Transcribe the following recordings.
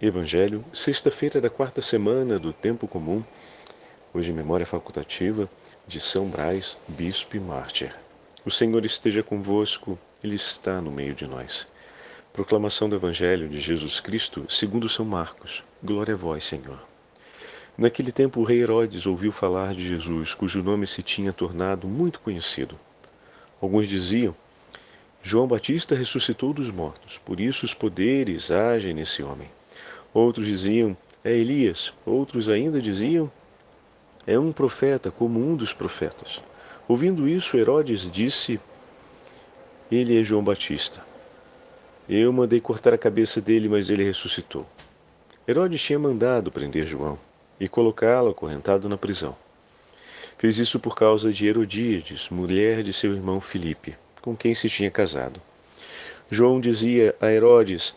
Evangelho, sexta-feira da quarta semana do Tempo Comum, hoje memória facultativa de São Brás, Bispo e Mártir. O Senhor esteja convosco, Ele está no meio de nós. Proclamação do Evangelho de Jesus Cristo segundo São Marcos. Glória a vós, Senhor. Naquele tempo o rei Herodes ouviu falar de Jesus, cujo nome se tinha tornado muito conhecido. Alguns diziam, João Batista ressuscitou dos mortos, por isso os poderes agem nesse homem. Outros diziam: É Elias. Outros ainda diziam: É um profeta, como um dos profetas. Ouvindo isso, Herodes disse: Ele é João Batista. Eu mandei cortar a cabeça dele, mas ele ressuscitou. Herodes tinha mandado prender João e colocá-lo acorrentado na prisão. Fez isso por causa de Herodíades, mulher de seu irmão Filipe, com quem se tinha casado. João dizia a Herodes: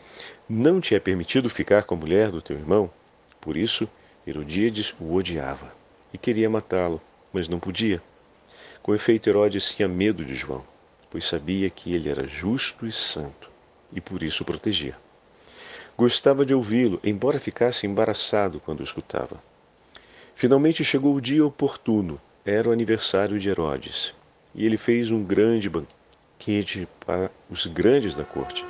não te é permitido ficar com a mulher do teu irmão? Por isso, Herodíades o odiava e queria matá-lo, mas não podia. Com efeito, Herodes tinha medo de João, pois sabia que ele era justo e santo, e por isso o protegia. Gostava de ouvi-lo, embora ficasse embaraçado quando o escutava. Finalmente chegou o dia oportuno, era o aniversário de Herodes, e ele fez um grande banquete para os grandes da corte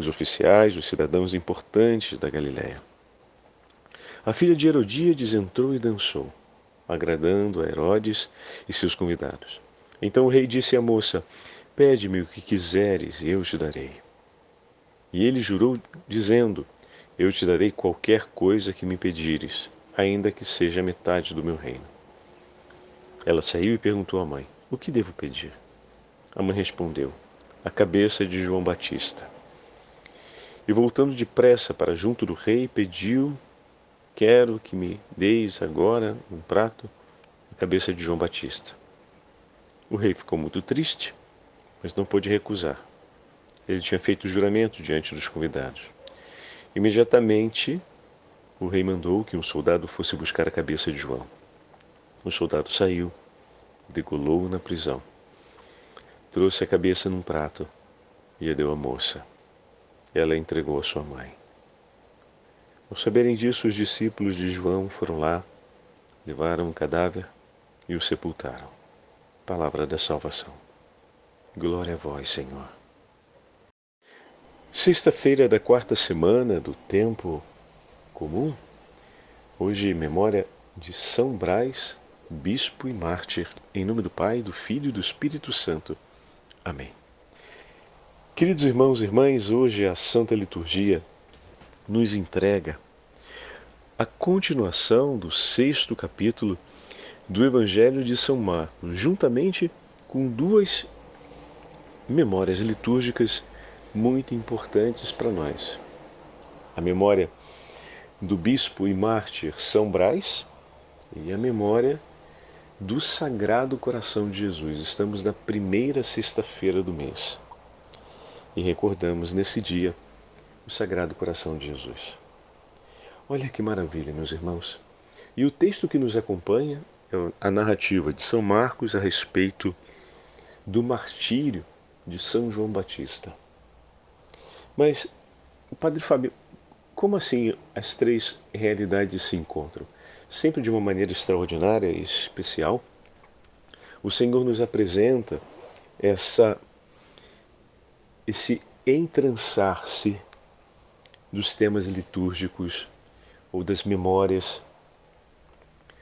os oficiais, os cidadãos importantes da Galiléia. A filha de Herodíades entrou e dançou, agradando a Herodes e seus convidados. Então o rei disse à moça: Pede-me o que quiseres e eu te darei. E ele jurou, dizendo: Eu te darei qualquer coisa que me pedires, ainda que seja metade do meu reino. Ela saiu e perguntou à mãe: O que devo pedir? A mãe respondeu: A cabeça de João Batista. E voltando depressa para junto do rei, pediu: Quero que me deis agora um prato a cabeça de João Batista. O rei ficou muito triste, mas não pôde recusar. Ele tinha feito o juramento diante dos convidados. Imediatamente, o rei mandou que um soldado fosse buscar a cabeça de João. O soldado saiu, degolou-o na prisão. Trouxe a cabeça num prato e a deu à moça ela entregou a sua mãe. Ao saberem disso, os discípulos de João foram lá, levaram o cadáver e o sepultaram. Palavra da salvação. Glória a vós, Senhor. Sexta-feira da quarta semana do tempo comum. Hoje, memória de São Brás, bispo e mártir, em nome do Pai, do Filho e do Espírito Santo. Amém. Queridos irmãos e irmãs, hoje a Santa Liturgia nos entrega a continuação do sexto capítulo do Evangelho de São Marcos, juntamente com duas memórias litúrgicas muito importantes para nós. A memória do bispo e mártir São Brás e a memória do Sagrado Coração de Jesus. Estamos na primeira sexta-feira do mês e recordamos nesse dia o Sagrado Coração de Jesus. Olha que maravilha, meus irmãos. E o texto que nos acompanha é a narrativa de São Marcos a respeito do martírio de São João Batista. Mas, Padre Fábio, como assim as três realidades se encontram? Sempre de uma maneira extraordinária e especial, o Senhor nos apresenta essa esse entrançar-se dos temas litúrgicos ou das memórias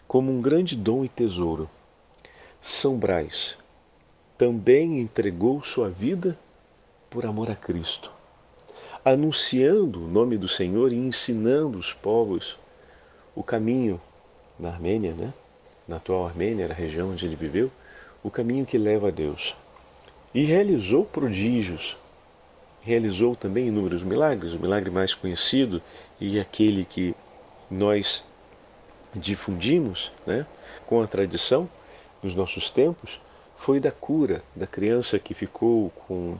como um grande dom e tesouro. São Brás também entregou sua vida por amor a Cristo, anunciando o nome do Senhor e ensinando os povos o caminho na Armênia, né? na atual Armênia, a região onde ele viveu, o caminho que leva a Deus. E realizou prodígios realizou também inúmeros milagres. O milagre mais conhecido e aquele que nós difundimos né, com a tradição nos nossos tempos foi da cura da criança que ficou com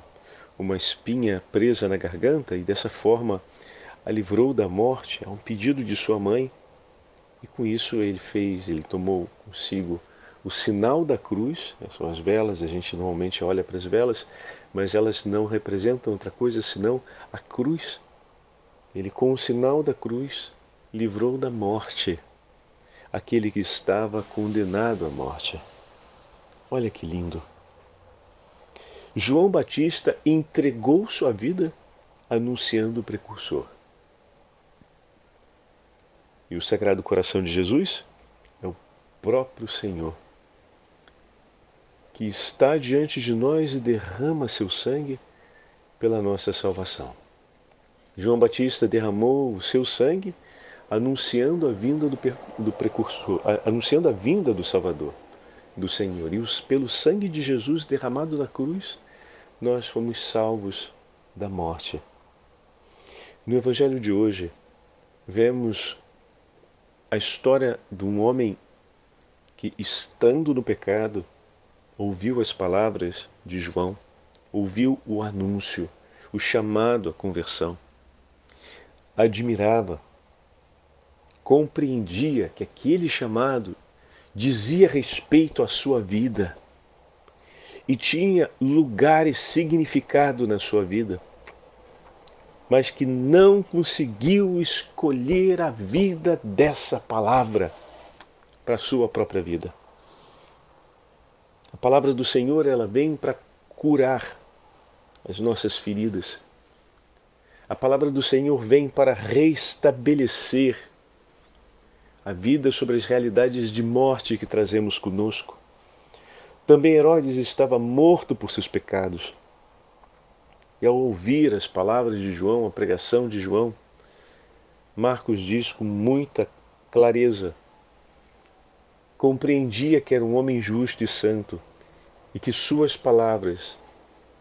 uma espinha presa na garganta e dessa forma a livrou da morte a um pedido de sua mãe. E com isso ele fez, ele tomou consigo o sinal da cruz, né, são as velas, a gente normalmente olha para as velas, mas elas não representam outra coisa senão a cruz Ele, com o sinal da cruz, livrou da morte aquele que estava condenado à morte. Olha que lindo! João Batista entregou sua vida anunciando o precursor. E o Sagrado Coração de Jesus é o próprio Senhor, que está diante de nós e derrama seu sangue pela nossa salvação. João Batista derramou o seu sangue anunciando a vinda do, do precursor, anunciando a vinda do Salvador, do Senhor. E os, pelo sangue de Jesus derramado na cruz, nós fomos salvos da morte. No Evangelho de hoje, vemos a história de um homem que, estando no pecado, ouviu as palavras de João, ouviu o anúncio, o chamado à conversão, admirava, compreendia que aquele chamado dizia respeito à sua vida e tinha lugar e significado na sua vida mas que não conseguiu escolher a vida dessa palavra para a sua própria vida. A palavra do Senhor, ela vem para curar as nossas feridas. A palavra do Senhor vem para restabelecer a vida sobre as realidades de morte que trazemos conosco. Também Herodes estava morto por seus pecados. E ao ouvir as palavras de João, a pregação de João, Marcos diz com muita clareza: compreendia que era um homem justo e santo e que suas palavras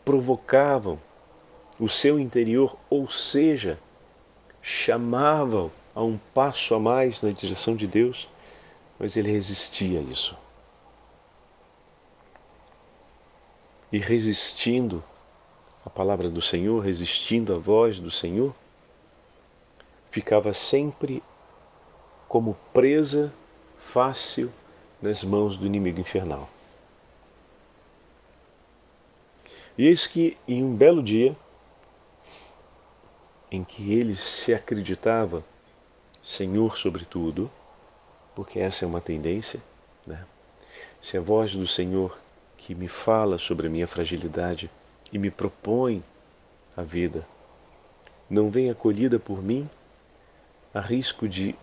provocavam o seu interior, ou seja, chamavam a um passo a mais na direção de Deus, mas ele resistia a isso. E resistindo, a palavra do Senhor, resistindo à voz do Senhor, ficava sempre como presa fácil nas mãos do inimigo infernal. E eis que em um belo dia, em que ele se acreditava Senhor sobre tudo, porque essa é uma tendência, né? se a voz do Senhor que me fala sobre a minha fragilidade e me propõe a vida não vem acolhida por mim, a risco de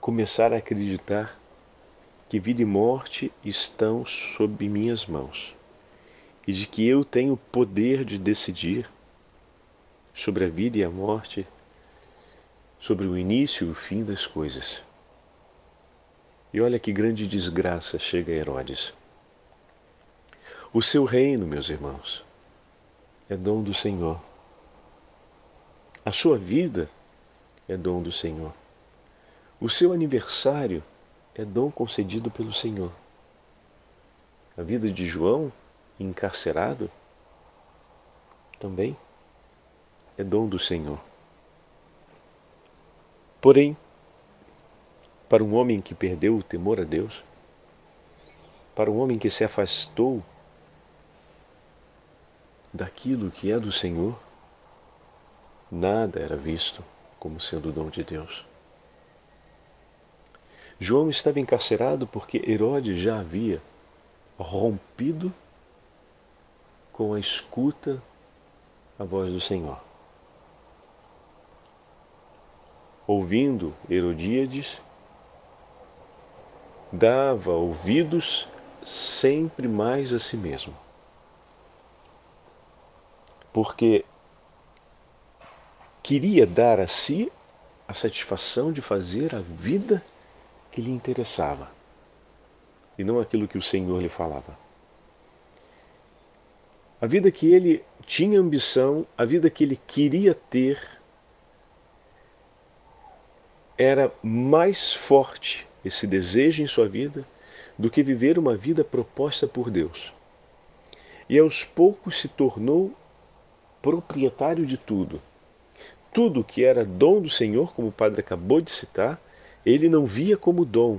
começar a acreditar que vida e morte estão sob minhas mãos e de que eu tenho poder de decidir sobre a vida e a morte, sobre o início e o fim das coisas. E olha que grande desgraça chega a Herodes. O seu reino, meus irmãos, é dom do Senhor. A sua vida é dom do Senhor. O seu aniversário é dom concedido pelo Senhor. A vida de João, encarcerado, também é dom do Senhor. Porém, para um homem que perdeu o temor a Deus, para um homem que se afastou daquilo que é do Senhor, nada era visto como sendo dom de Deus. João estava encarcerado porque Herodes já havia rompido com a escuta a voz do Senhor. Ouvindo Herodíades, dava ouvidos sempre mais a si mesmo porque queria dar a si a satisfação de fazer a vida que lhe interessava e não aquilo que o Senhor lhe falava. A vida que ele tinha ambição, a vida que ele queria ter, era mais forte esse desejo em sua vida do que viver uma vida proposta por Deus. E aos poucos se tornou proprietário de tudo. Tudo que era dom do Senhor, como o padre acabou de citar, ele não via como dom,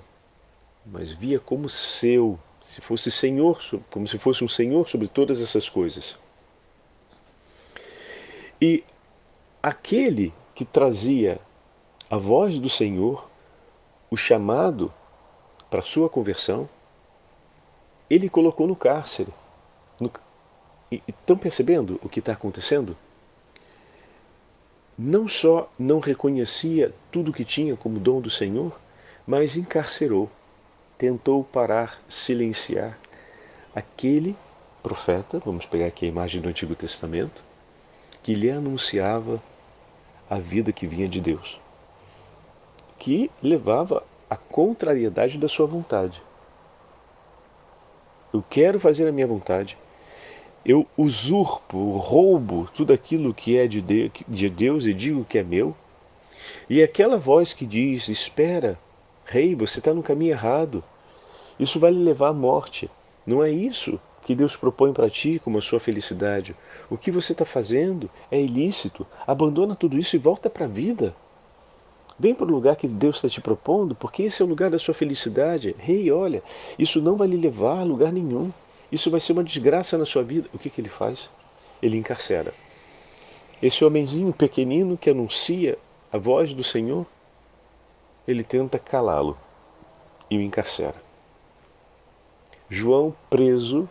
mas via como seu, se fosse senhor, como se fosse um senhor sobre todas essas coisas. E aquele que trazia a voz do Senhor, o chamado para sua conversão, ele colocou no cárcere. No... Estão percebendo o que está acontecendo? Não só não reconhecia tudo que tinha como dom do Senhor, mas encarcerou, tentou parar, silenciar aquele profeta, vamos pegar aqui a imagem do Antigo Testamento, que lhe anunciava a vida que vinha de Deus, que levava a contrariedade da sua vontade. Eu quero fazer a minha vontade. Eu usurpo, roubo tudo aquilo que é de Deus e digo que é meu. E aquela voz que diz: Espera, rei, você está no caminho errado. Isso vai lhe levar à morte. Não é isso que Deus propõe para ti como a sua felicidade. O que você está fazendo é ilícito. Abandona tudo isso e volta para a vida. Vem para o lugar que Deus está te propondo, porque esse é o lugar da sua felicidade. Rei, hey, olha, isso não vai lhe levar a lugar nenhum. Isso vai ser uma desgraça na sua vida. O que, que ele faz? Ele encarcera. Esse homenzinho pequenino que anuncia a voz do Senhor, ele tenta calá-lo e o encarcera. João preso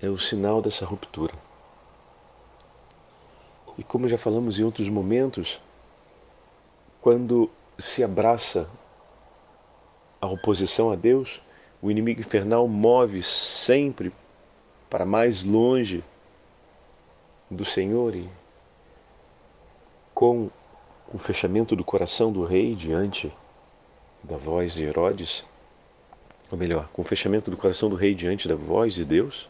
é o sinal dessa ruptura. E como já falamos em outros momentos, quando se abraça a oposição a Deus, o inimigo infernal move sempre para mais longe do Senhor e com o fechamento do coração do rei diante da voz de Herodes, ou melhor, com o fechamento do coração do rei diante da voz de Deus,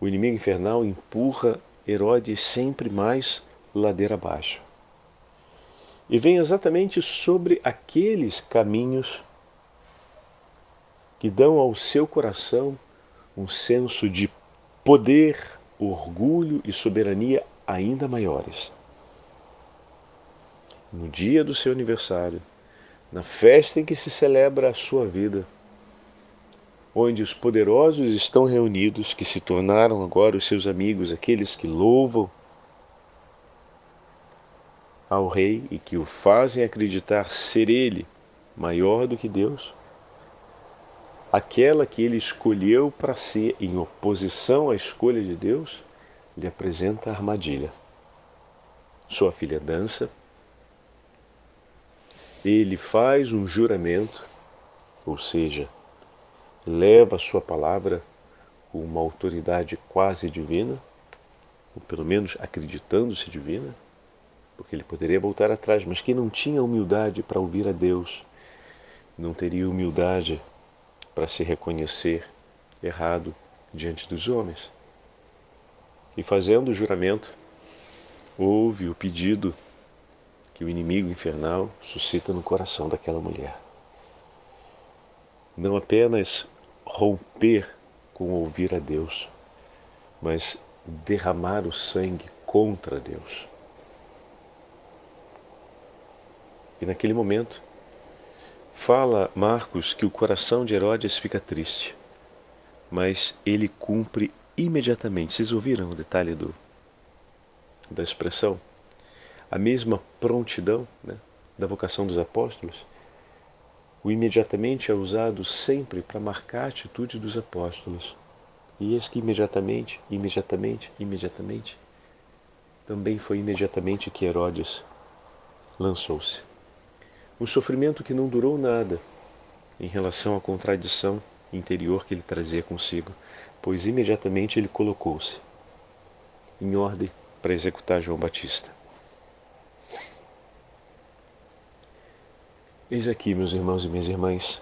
o inimigo infernal empurra Herodes sempre mais ladeira abaixo. E vem exatamente sobre aqueles caminhos que dão ao seu coração um senso de poder, orgulho e soberania ainda maiores. No dia do seu aniversário, na festa em que se celebra a sua vida, onde os poderosos estão reunidos, que se tornaram agora os seus amigos, aqueles que louvam ao rei e que o fazem acreditar ser ele maior do que Deus, aquela que ele escolheu para ser em oposição à escolha de Deus, lhe apresenta a armadilha. Sua filha dança, ele faz um juramento, ou seja, leva a sua palavra com uma autoridade quase divina, ou pelo menos acreditando-se divina, porque ele poderia voltar atrás, mas quem não tinha humildade para ouvir a Deus, não teria humildade para se reconhecer errado diante dos homens. E fazendo o juramento, houve o pedido que o inimigo infernal suscita no coração daquela mulher. Não apenas romper com ouvir a Deus, mas derramar o sangue contra Deus. E naquele momento, fala Marcos que o coração de Herodes fica triste, mas ele cumpre imediatamente. Vocês ouviram o detalhe do, da expressão? A mesma prontidão né, da vocação dos apóstolos. O imediatamente é usado sempre para marcar a atitude dos apóstolos. E eis que imediatamente, imediatamente, imediatamente, também foi imediatamente que Herodes lançou-se. Um sofrimento que não durou nada em relação à contradição interior que ele trazia consigo, pois imediatamente ele colocou-se em ordem para executar João Batista. Eis aqui, meus irmãos e minhas irmãs.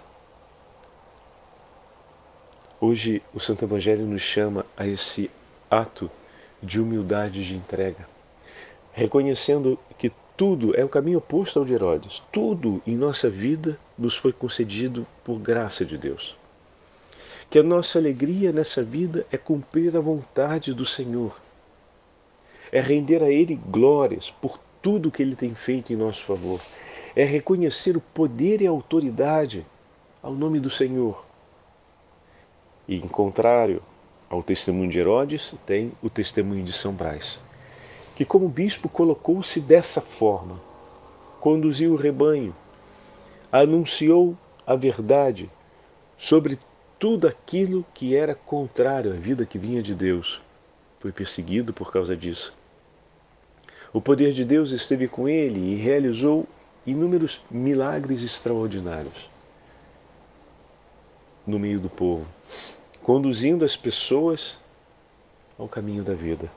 Hoje o Santo Evangelho nos chama a esse ato de humildade de entrega, reconhecendo que tudo é o caminho oposto ao de Herodes. Tudo em nossa vida nos foi concedido por graça de Deus. Que a nossa alegria nessa vida é cumprir a vontade do Senhor, é render a Ele glórias por tudo que Ele tem feito em nosso favor, é reconhecer o poder e a autoridade ao nome do Senhor. E, em contrário ao testemunho de Herodes, tem o testemunho de São Brás que, como bispo, colocou-se dessa forma, conduziu o rebanho, anunciou a verdade sobre tudo aquilo que era contrário à vida que vinha de Deus. Foi perseguido por causa disso. O poder de Deus esteve com ele e realizou inúmeros milagres extraordinários no meio do povo, conduzindo as pessoas ao caminho da vida,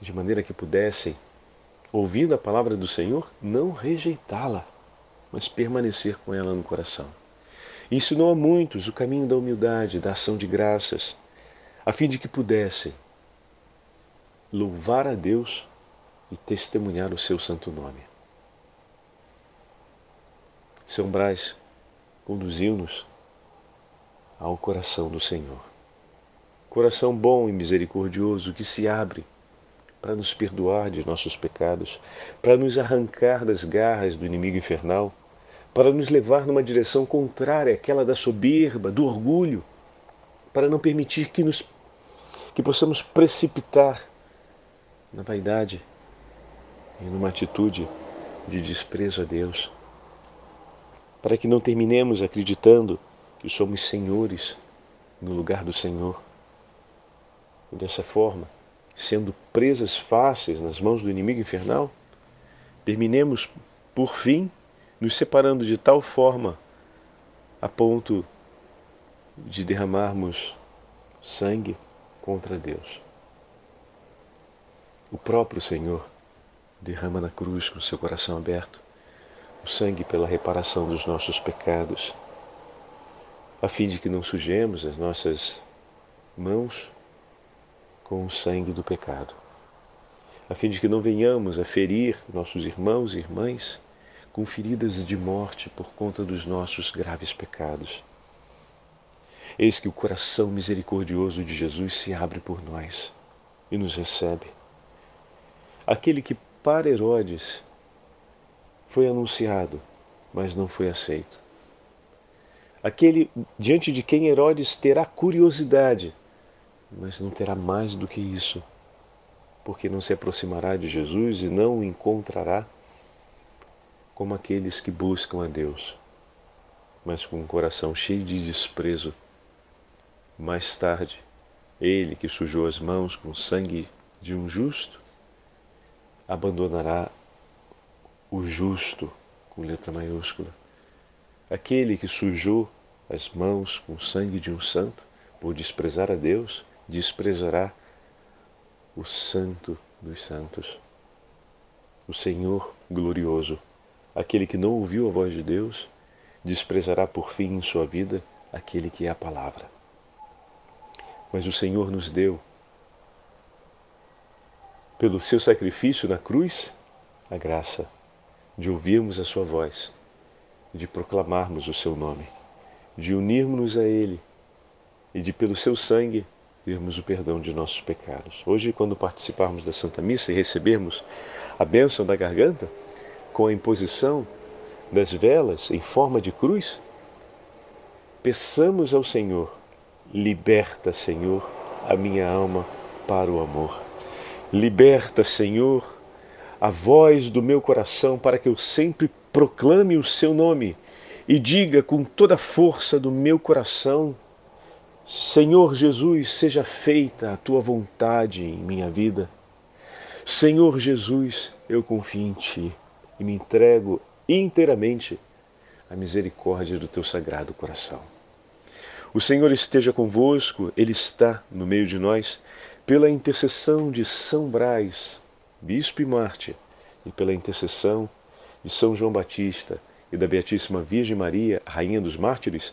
de maneira que pudessem, ouvindo a palavra do Senhor, não rejeitá-la, mas permanecer com ela no coração. Ensinou a muitos o caminho da humildade, da ação de graças, a fim de que pudessem louvar a Deus e testemunhar o seu santo nome. São Brás conduziu-nos ao coração do Senhor. Coração bom e misericordioso que se abre para nos perdoar de nossos pecados, para nos arrancar das garras do inimigo infernal, para nos levar numa direção contrária àquela da soberba, do orgulho, para não permitir que nos que possamos precipitar na vaidade e numa atitude de desprezo a Deus, para que não terminemos acreditando que somos senhores no lugar do Senhor. E dessa forma, sendo presas fáceis nas mãos do inimigo infernal, terminemos, por fim, nos separando de tal forma a ponto de derramarmos sangue contra Deus. O próprio Senhor derrama na cruz com seu coração aberto o sangue pela reparação dos nossos pecados a fim de que não sujemos as nossas mãos com o sangue do pecado, a fim de que não venhamos a ferir nossos irmãos e irmãs com feridas de morte por conta dos nossos graves pecados. Eis que o coração misericordioso de Jesus se abre por nós e nos recebe. Aquele que para Herodes foi anunciado, mas não foi aceito aquele diante de quem Herodes terá curiosidade, mas não terá mais do que isso, porque não se aproximará de Jesus e não o encontrará como aqueles que buscam a Deus, mas com um coração cheio de desprezo. Mais tarde, ele que sujou as mãos com sangue de um justo, abandonará o justo com letra maiúscula Aquele que sujou as mãos com o sangue de um santo, por desprezar a Deus, desprezará o Santo dos Santos. O Senhor glorioso, aquele que não ouviu a voz de Deus, desprezará por fim em sua vida aquele que é a palavra. Mas o Senhor nos deu, pelo seu sacrifício na cruz, a graça de ouvirmos a sua voz de proclamarmos o seu nome, de unirmos-nos a Ele e de, pelo seu sangue, termos o perdão de nossos pecados. Hoje, quando participarmos da Santa Missa e recebermos a bênção da garganta, com a imposição das velas em forma de cruz, peçamos ao Senhor: liberta, Senhor, a minha alma para o amor. Liberta, Senhor, a voz do meu coração para que eu sempre proclame o seu nome e diga com toda a força do meu coração: Senhor Jesus, seja feita a tua vontade em minha vida. Senhor Jesus, eu confio em ti e me entrego inteiramente à misericórdia do teu sagrado coração. O Senhor esteja convosco, Ele está no meio de nós, pela intercessão de São Brás, bispo e mártir, e pela intercessão de São João Batista e da Beatíssima Virgem Maria, Rainha dos Mártires,